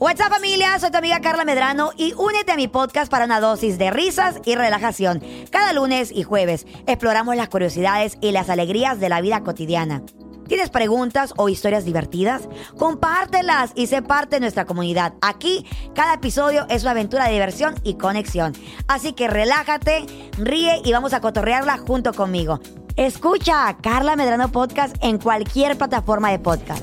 What's up familia, soy tu amiga Carla Medrano y únete a mi podcast para una dosis de risas y relajación. Cada lunes y jueves exploramos las curiosidades y las alegrías de la vida cotidiana. ¿Tienes preguntas o historias divertidas? Compártelas y sé parte de nuestra comunidad. Aquí cada episodio es una aventura de diversión y conexión. Así que relájate, ríe y vamos a cotorrearla junto conmigo. Escucha a Carla Medrano Podcast en cualquier plataforma de podcast.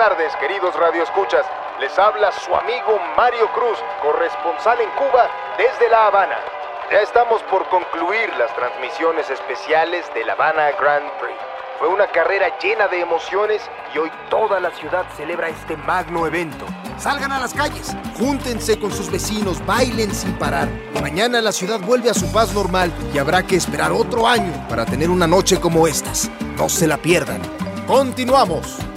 Tardes, queridos radioescuchas. Les habla su amigo Mario Cruz, corresponsal en Cuba desde La Habana. Ya estamos por concluir las transmisiones especiales de La Habana Grand Prix. Fue una carrera llena de emociones y hoy toda la ciudad celebra este magno evento. Salgan a las calles, júntense con sus vecinos, bailen sin parar. Mañana la ciudad vuelve a su paz normal y habrá que esperar otro año para tener una noche como estas. No se la pierdan. Continuamos.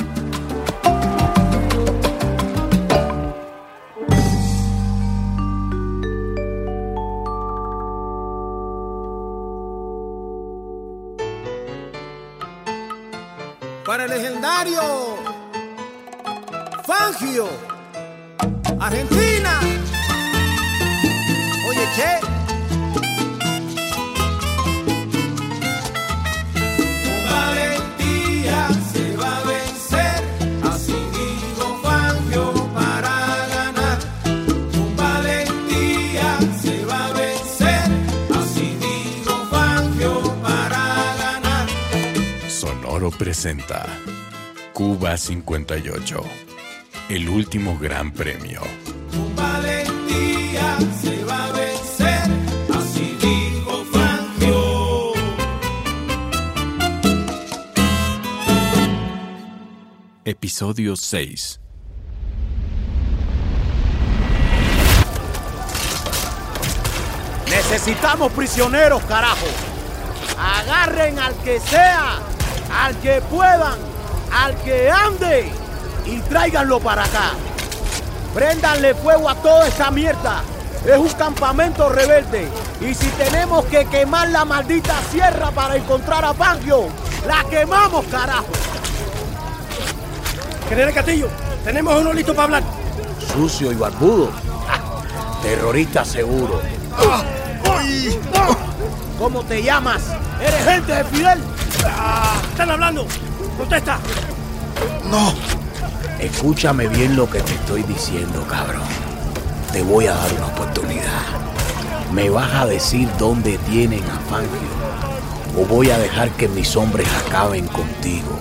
Fangio para ganar. Sonoro presenta Cuba 58, el último gran premio. Con valentía se va a vencer, así dijo Fangio. Episodio 6. Necesitamos prisioneros, carajo. Agarren al que sea, al que puedan, al que ande y tráiganlo para acá. Préndanle fuego a toda esta mierda. Es un campamento rebelde. Y si tenemos que quemar la maldita sierra para encontrar a Fangio, la quemamos, carajo. General Castillo, tenemos uno listo para hablar. sucio y barbudo. Terrorista seguro. ¿Cómo te llamas? ¿Eres gente de Fidel? ¿Están hablando? Contesta. No. Escúchame bien lo que te estoy diciendo, cabrón. Te voy a dar una oportunidad. Me vas a decir dónde tienen a Fangio. O voy a dejar que mis hombres acaben contigo.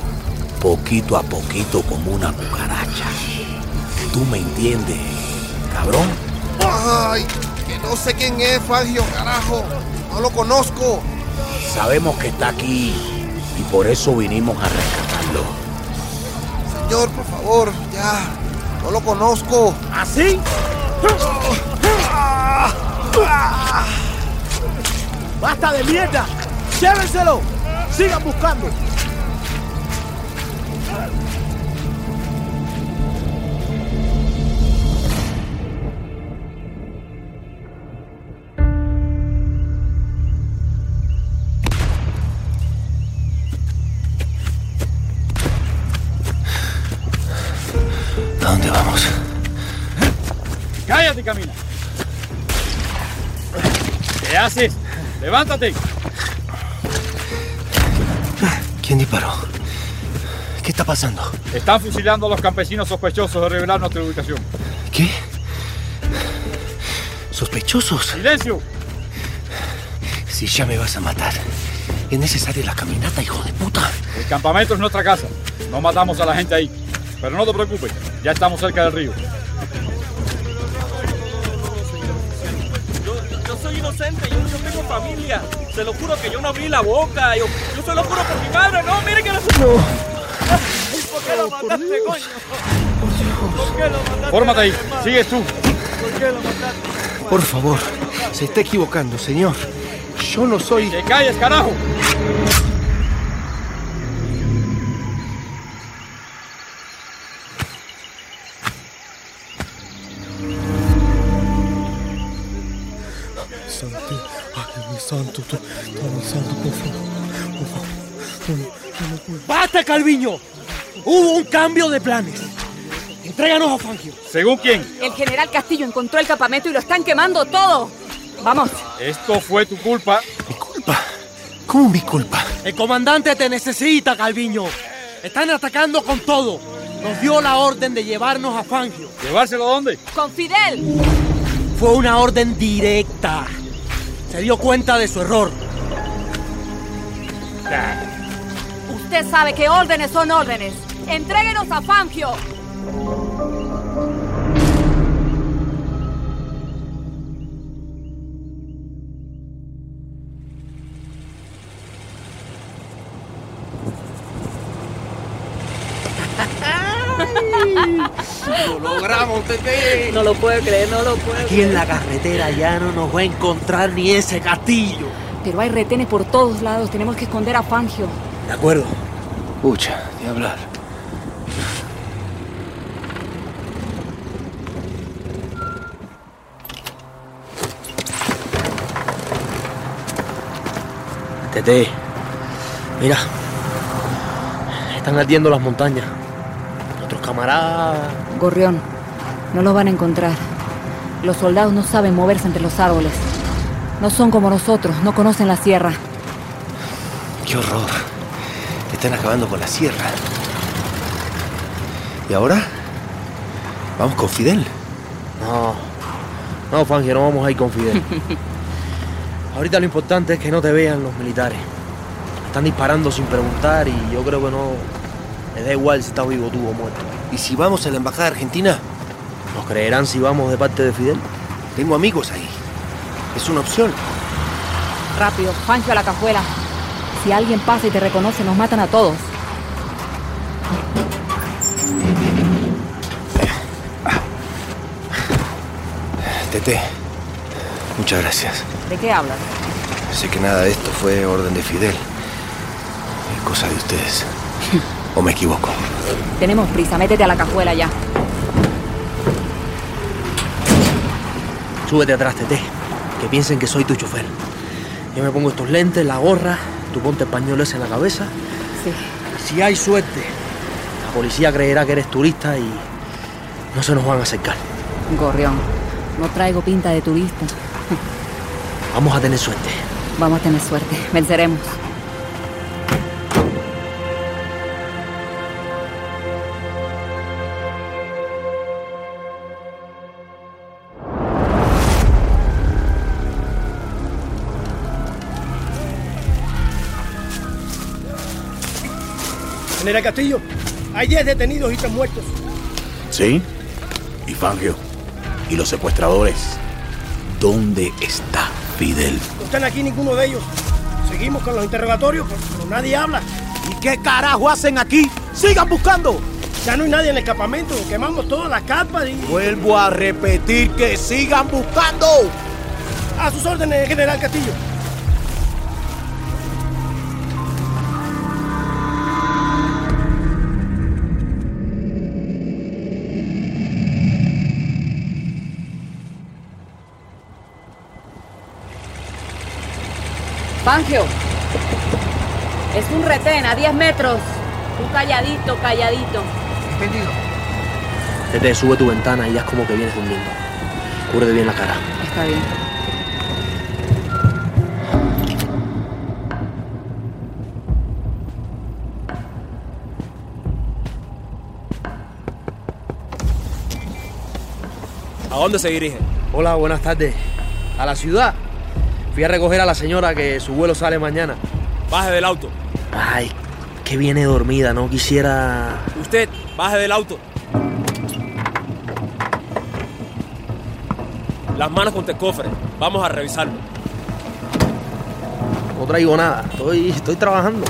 Poquito a poquito como una cucaracha. ¿Tú me entiendes, cabrón? Ay, que no sé quién es Fangio, carajo. No lo conozco. Sabemos que está aquí y por eso vinimos a rescatarlo. Señor, por favor, ya. No lo conozco. ¿Así? ¡Basta de mierda! ¡Llévenselo! ¡Sigan buscando! Haces? Levántate. ¿Quién disparó? ¿Qué está pasando? Están fusilando a los campesinos sospechosos de revelar nuestra ubicación. ¿Qué? ¿Sospechosos? ¡Silencio! Si ya me vas a matar, es necesaria la caminata, hijo de puta. El campamento es nuestra casa. No matamos a la gente ahí. Pero no te preocupes, ya estamos cerca del río. Familia. Se lo juro que yo no abrí la boca. Yo, yo se lo juro por mi madre. No, mire que no se... No. ¿Por qué lo mataste, coño? ¿Por qué lo mataste? Fórmate ahí. Sigues tú. ¿Por qué lo mataste? Por favor, se está equivocando, señor. Yo no soy. ¡Que calles, carajo! Calviño! Hubo un cambio de planes. Entréganos a Fangio. ¿Según quién? El general Castillo encontró el campamento y lo están quemando todo. Vamos. Esto fue tu culpa. ¿Mi culpa? ¿Cómo mi culpa? El comandante te necesita, Calviño. Están atacando con todo. Nos dio la orden de llevarnos a Fangio. ¿Llevárselo a dónde? Con Fidel. Fue una orden directa. Se dio cuenta de su error. Usted sabe que órdenes son órdenes. Entréguenos a Fangio. ¡Lo logramos, Tete! No lo puedo creer, no lo puedo Aquí en la carretera ya no nos va a encontrar ni ese castillo. Pero hay retenes por todos lados. Tenemos que esconder a Fangio. De acuerdo. Pucha, de hablar. Tete, mira. Están ardiendo las montañas. Nuestros camaradas. Gorrión, no lo van a encontrar. Los soldados no saben moverse entre los árboles. No son como nosotros, no conocen la sierra. ¡Qué horror! Están acabando con la sierra. ¿Y ahora? ¿Vamos con Fidel? No, no, Fangio, no vamos a ir con Fidel. Ahorita lo importante es que no te vean los militares. Están disparando sin preguntar y yo creo que no. Les da igual si estás vivo tú o muerto. ¿Y si vamos a la embajada argentina? ¿Nos creerán si vamos de parte de Fidel? Tengo amigos ahí. Es una opción. Rápido, Fangio a la cajuela. Si alguien pasa y te reconoce, nos matan a todos. Tete, muchas gracias. ¿De qué hablas? Sé que nada de esto fue orden de Fidel. Es cosa de ustedes. ¿O me equivoco? Tenemos prisa, métete a la cajuela ya. Súbete atrás, Tete. Que piensen que soy tu chofer. Yo me pongo estos lentes, la gorra, tú ponte pañuelos en la cabeza. Sí. Si hay suerte, la policía creerá que eres turista y no se nos van a acercar. Gorrión, no traigo pinta de turista. Vamos a tener suerte. Vamos a tener suerte. Venceremos. General Castillo, hay 10 detenidos y 3 muertos. ¿Sí? ¿Y Fangio? ¿Y los secuestradores? ¿Dónde está Fidel? No están aquí ninguno de ellos. Seguimos con los interrogatorios, pero, pero nadie habla. ¿Y qué carajo hacen aquí? ¡Sigan buscando! Ya no hay nadie en el campamento. Quemamos todas las carpas y... Vuelvo a repetir que sigan buscando. A sus órdenes, General Castillo. Fangio. Es un retén a 10 metros. Un calladito, calladito. Entendido. Tete, sube tu ventana y haz como que vienes durmiendo. Cúbrete bien la cara. Está bien. ¿A dónde se dirige? Hola, buenas tardes. A la ciudad. Fui a recoger a la señora que su vuelo sale mañana. Baje del auto. Ay, que viene dormida, no quisiera. Usted, baje del auto. Las manos contra el cofre. Vamos a revisarlo. no traigo nada. Estoy, estoy trabajando.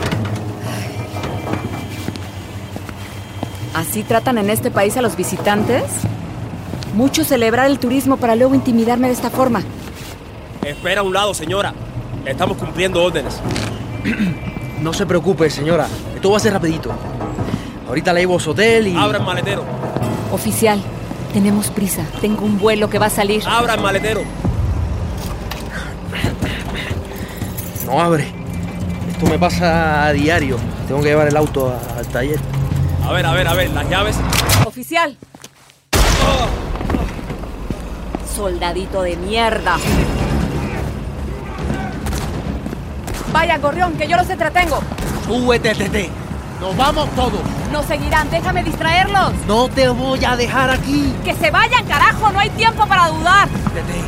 ¿Así tratan en este país a los visitantes? Mucho celebrar el turismo para luego intimidarme de esta forma. Espera a un lado, señora. Estamos cumpliendo órdenes. No se preocupe, señora. Esto va a ser rapidito. Ahorita la llevo a su hotel y... Abra el maletero. Oficial, tenemos prisa. Tengo un vuelo que va a salir. Abra el maletero. No abre. Esto me pasa a diario. Tengo que llevar el auto al taller. A ver, a ver, a ver, las llaves. Oficial. Soldadito de mierda. Vaya, gorrión, que yo los entretengo. Súbete, Tete. Nos vamos todos. Nos seguirán, déjame distraerlos. No te voy a dejar aquí. Que se vayan, carajo, no hay tiempo para dudar. Tete.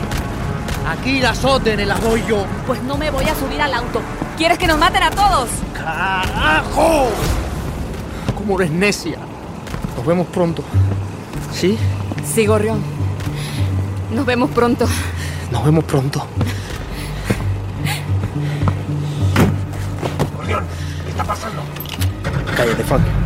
Aquí las órdenes las doy yo. Pues no me voy a subir al auto. ¿Quieres que nos maten a todos? ¡Carajo! ¿Cómo eres necia? Nos vemos pronto. ¿Sí? Sí, gorrión. Nos vemos pronto. Nos vemos pronto. Cállate, Frank.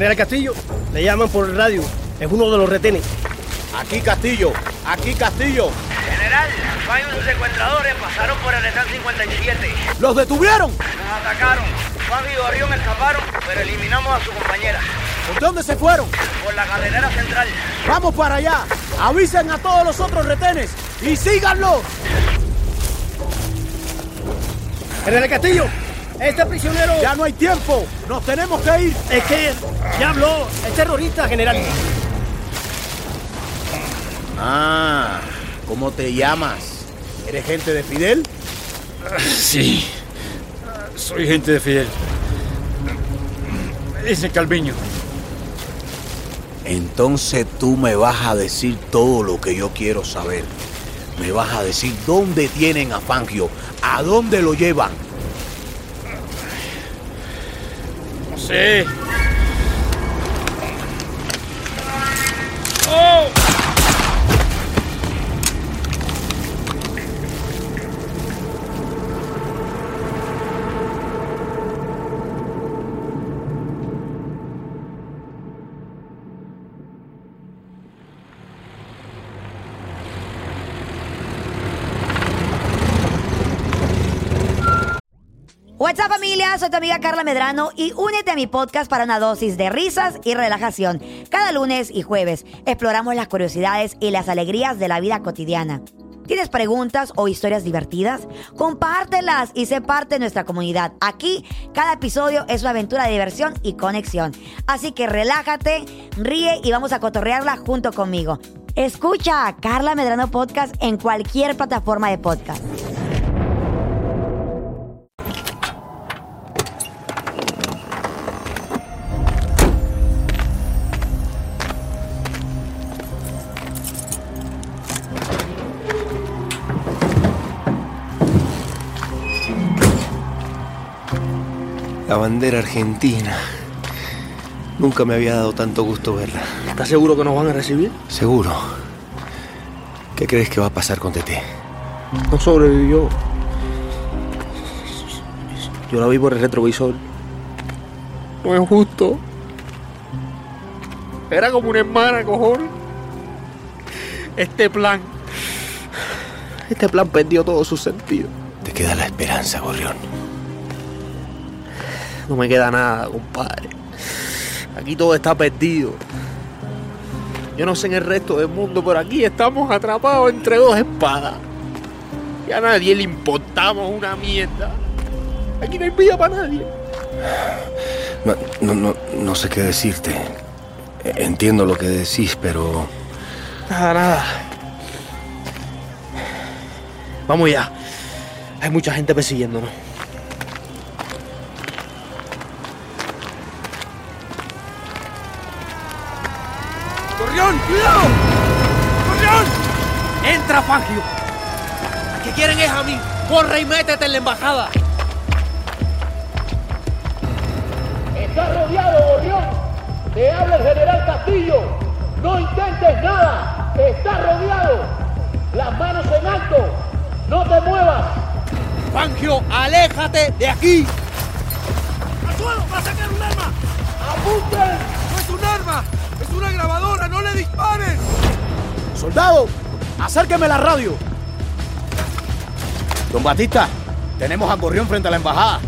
General Castillo, le llaman por el radio. Es uno de los retenes. Aquí Castillo, aquí Castillo. General, varios secuestradores pasaron por el stand 57. ¡Los detuvieron! Nos atacaron. Juan y Orión escaparon, pero eliminamos a su compañera. ¿Por dónde se fueron? Por la carretera central. Vamos para allá. Avisen a todos los otros retenes y síganlo. General Castillo, este prisionero. Ya no hay tiempo. Nos tenemos que ir. Es que ya habló. Es terrorista, general. Ah, ¿cómo te llamas? ¿Eres gente de Fidel? Sí. Soy gente de Fidel. Me dicen Calviño. Entonces tú me vas a decir todo lo que yo quiero saber. Me vas a decir dónde tienen a Fangio, a dónde lo llevan. No sé. ¡Oh! Soy tu amiga Carla Medrano y únete a mi podcast para una dosis de risas y relajación. Cada lunes y jueves exploramos las curiosidades y las alegrías de la vida cotidiana. ¿Tienes preguntas o historias divertidas? Compártelas y sé parte de nuestra comunidad. Aquí cada episodio es una aventura de diversión y conexión. Así que relájate, ríe y vamos a cotorrearla junto conmigo. Escucha a Carla Medrano Podcast en cualquier plataforma de podcast. La bandera argentina. Nunca me había dado tanto gusto verla. ¿Estás seguro que nos van a recibir? Seguro. ¿Qué crees que va a pasar con Tete? No sobrevivió. Yo la vi por el retrovisor. No es justo. Era como una hermana, cojones. Este plan. Este plan perdió todo su sentido. Te queda la esperanza, Gorrión. No me queda nada, compadre. Aquí todo está perdido. Yo no sé en el resto del mundo, pero aquí estamos atrapados entre dos espadas. Y a nadie le importamos una mierda. Aquí no hay vida para nadie. No, no, no, no sé qué decirte. Entiendo lo que decís, pero... Nada, nada. Vamos ya. Hay mucha gente persiguiéndonos. ¡Gorrión, cuidado! ¡Gorrión! ¡Entra, Fangio! ¿A qué quieren es a mí? Corre y métete en la embajada. Está rodeado, Gorrión. Te habla el general Castillo. No intentes nada. Está rodeado. Las manos en alto. No te muevas. Fangio, aléjate de aquí. ¡Al suelo! ¡Va a sacar un arma! ¡Apunten! ¡No es un arma! ¡Es una grabadora! ¡No le disparen! Soldado, acérqueme la radio. Don Batista, tenemos a Gorrión frente a la embajada.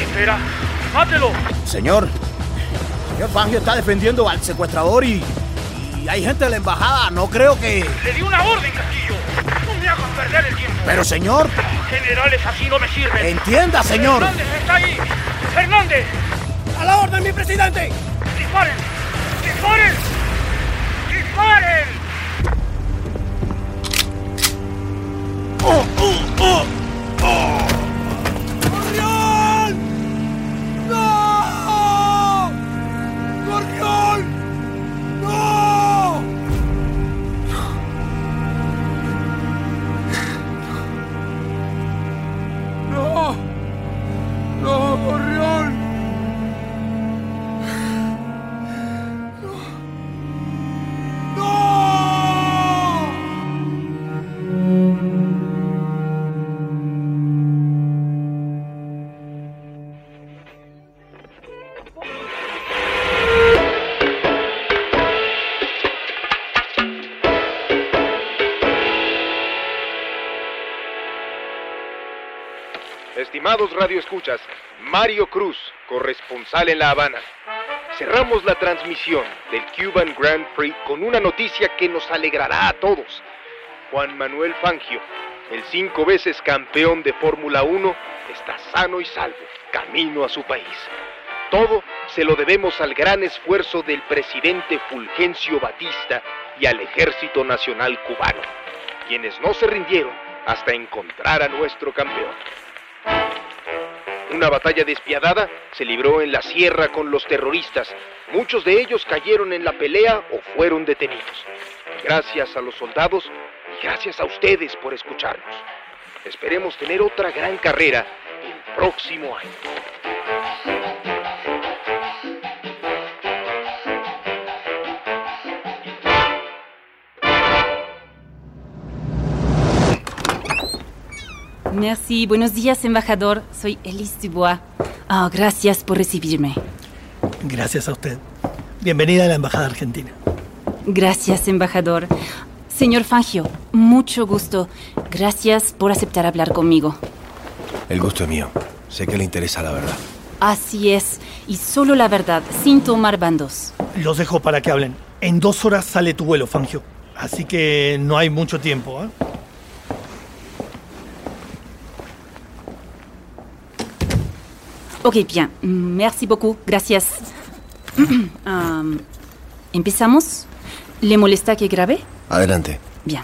Espera, mátelo. Señor, señor Fangio está defendiendo al secuestrador y, y hay gente de la embajada. No creo que... Le di una orden, Castillo. No me hagas perder el tiempo. Pero señor, Generales así no me sirven. entienda, señor. Fernández está ahí. Fernández. A la orden, mi presidente. Disparen. Disparen. Disparen. ¡Oh, oh, oh! Estimados radioescuchas, Mario Cruz, corresponsal en La Habana. Cerramos la transmisión del Cuban Grand Prix con una noticia que nos alegrará a todos. Juan Manuel Fangio, el cinco veces campeón de Fórmula 1, está sano y salvo, camino a su país. Todo se lo debemos al gran esfuerzo del presidente Fulgencio Batista y al Ejército Nacional Cubano, quienes no se rindieron hasta encontrar a nuestro campeón. Una batalla despiadada se libró en la sierra con los terroristas. Muchos de ellos cayeron en la pelea o fueron detenidos. Gracias a los soldados y gracias a ustedes por escucharnos. Esperemos tener otra gran carrera el próximo año. Merci, buenos días, embajador. Soy Elise Dubois. Ah, gracias por recibirme. Gracias a usted. Bienvenida a la Embajada Argentina. Gracias, embajador. Señor Fangio, mucho gusto. Gracias por aceptar hablar conmigo. El gusto es mío. Sé que le interesa la verdad. Así es, y solo la verdad, sin tomar bandos. Los dejo para que hablen. En dos horas sale tu vuelo, Fangio. Así que no hay mucho tiempo, ¿eh? Ok, bien. Merci beaucoup. Gracias. Um, ¿Empezamos? ¿Le molesta que grabe? Adelante. Bien.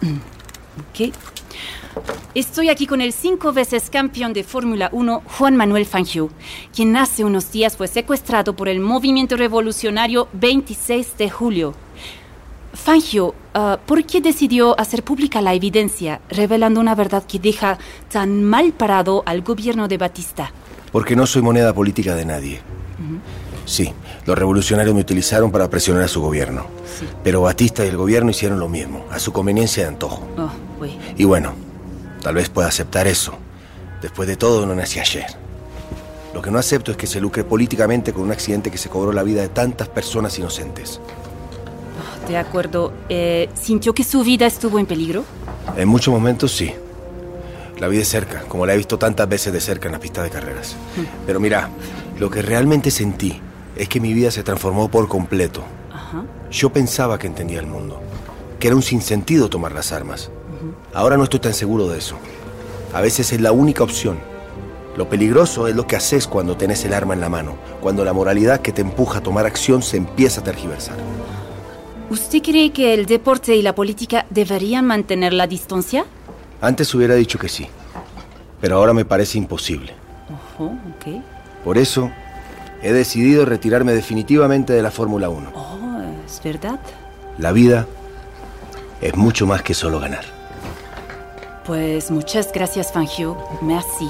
Mm, ok. Estoy aquí con el cinco veces campeón de Fórmula 1, Juan Manuel Fangio, quien hace unos días fue secuestrado por el movimiento revolucionario 26 de julio. Fangio, ah, ¿por qué decidió hacer pública la evidencia, revelando una verdad que deja tan mal parado al gobierno de Batista? Porque no soy moneda política de nadie. Sí, los revolucionarios me utilizaron para presionar a su gobierno. Pero Batista y el gobierno hicieron lo mismo, a su conveniencia de antojo. Oh. Y bueno, tal vez pueda aceptar eso. Después de todo, no nací ayer. Lo que no acepto es que se lucre políticamente con un accidente que se cobró la vida de tantas personas inocentes. De acuerdo. Eh, ¿Sintió que su vida estuvo en peligro? En muchos momentos sí. La vi de cerca, como la he visto tantas veces de cerca en la pista de carreras. Pero mira, lo que realmente sentí es que mi vida se transformó por completo. Ajá. Yo pensaba que entendía el mundo, que era un sinsentido tomar las armas. Ahora no estoy tan seguro de eso. A veces es la única opción. Lo peligroso es lo que haces cuando tenés el arma en la mano, cuando la moralidad que te empuja a tomar acción se empieza a tergiversar. ¿Usted cree que el deporte y la política deberían mantener la distancia? Antes hubiera dicho que sí, pero ahora me parece imposible. Ojo, ok. Por eso, he decidido retirarme definitivamente de la Fórmula 1. Oh, es verdad. La vida es mucho más que solo ganar. Pues muchas gracias, Fangio. Merci.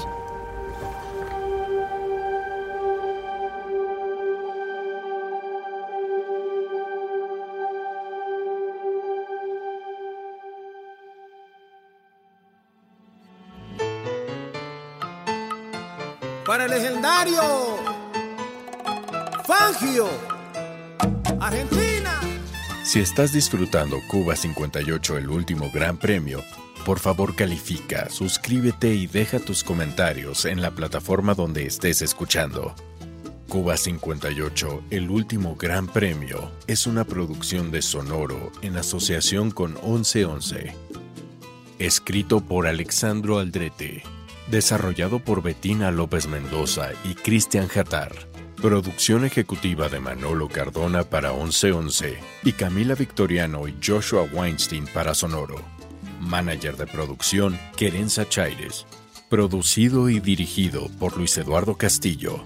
Si estás disfrutando Cuba 58, el último gran premio, por favor califica, suscríbete y deja tus comentarios en la plataforma donde estés escuchando. Cuba 58, el último gran premio, es una producción de Sonoro en asociación con 1111. Escrito por Alexandro Aldrete. Desarrollado por Betina López Mendoza y Cristian Jatar. Producción ejecutiva de Manolo Cardona para 1111 y Camila Victoriano y Joshua Weinstein para Sonoro. Manager de producción, Querenza Chaires. Producido y dirigido por Luis Eduardo Castillo.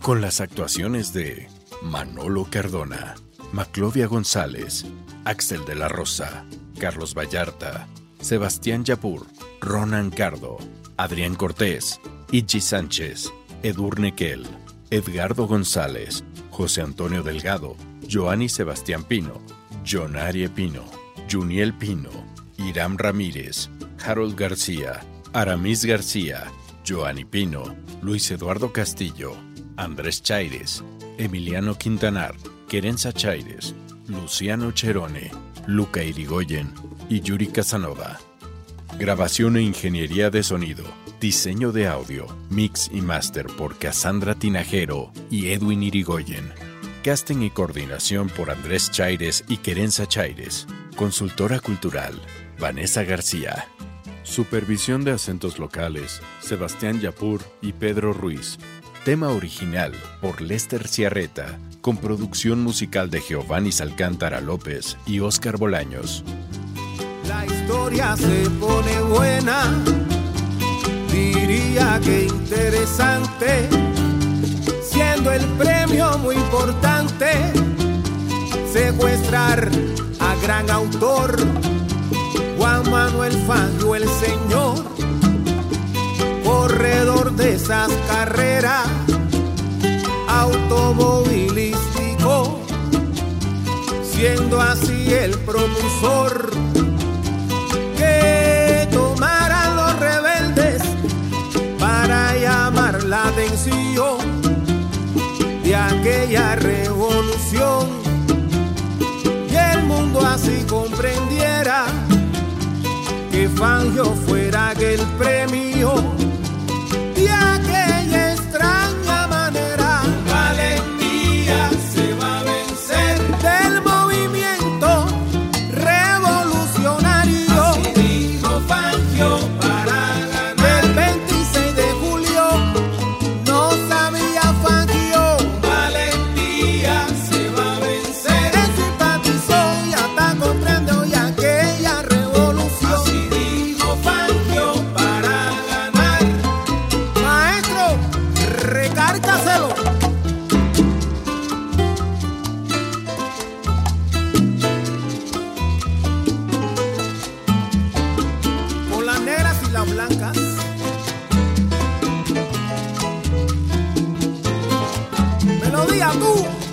Con las actuaciones de Manolo Cardona, Maclovia González, Axel de la Rosa, Carlos Vallarta, Sebastián Yapur, Ronan Cardo, Adrián Cortés, Ichi Sánchez, Edurne Kell, Edgardo González, José Antonio Delgado, Joanny Sebastián Pino, Jonarie Pino, Juniel Pino, Iram Ramírez, Harold García, Aramis García, Joanny Pino, Luis Eduardo Castillo, Andrés Chaires, Emiliano Quintanar, Querenza Chaires, Luciano Cherone, Luca Irigoyen y Yuri Casanova. Grabación e ingeniería de sonido, diseño de audio, mix y master por Cassandra Tinajero y Edwin Irigoyen. Casting y coordinación por Andrés Chaires y Querenza Chaires. Consultora cultural, Vanessa García. Supervisión de acentos locales, Sebastián Yapur y Pedro Ruiz. Tema original por Lester Ciarreta, con producción musical de Giovanni Alcántara López y Óscar Bolaños. La historia se pone buena, diría que interesante, siendo el premio muy importante, secuestrar a gran autor, Juan Manuel Fangio el señor, corredor de esas carreras, automovilístico, siendo así el propulsor aquella revolución y el mundo así comprendiera que Fangio fuera Cadu.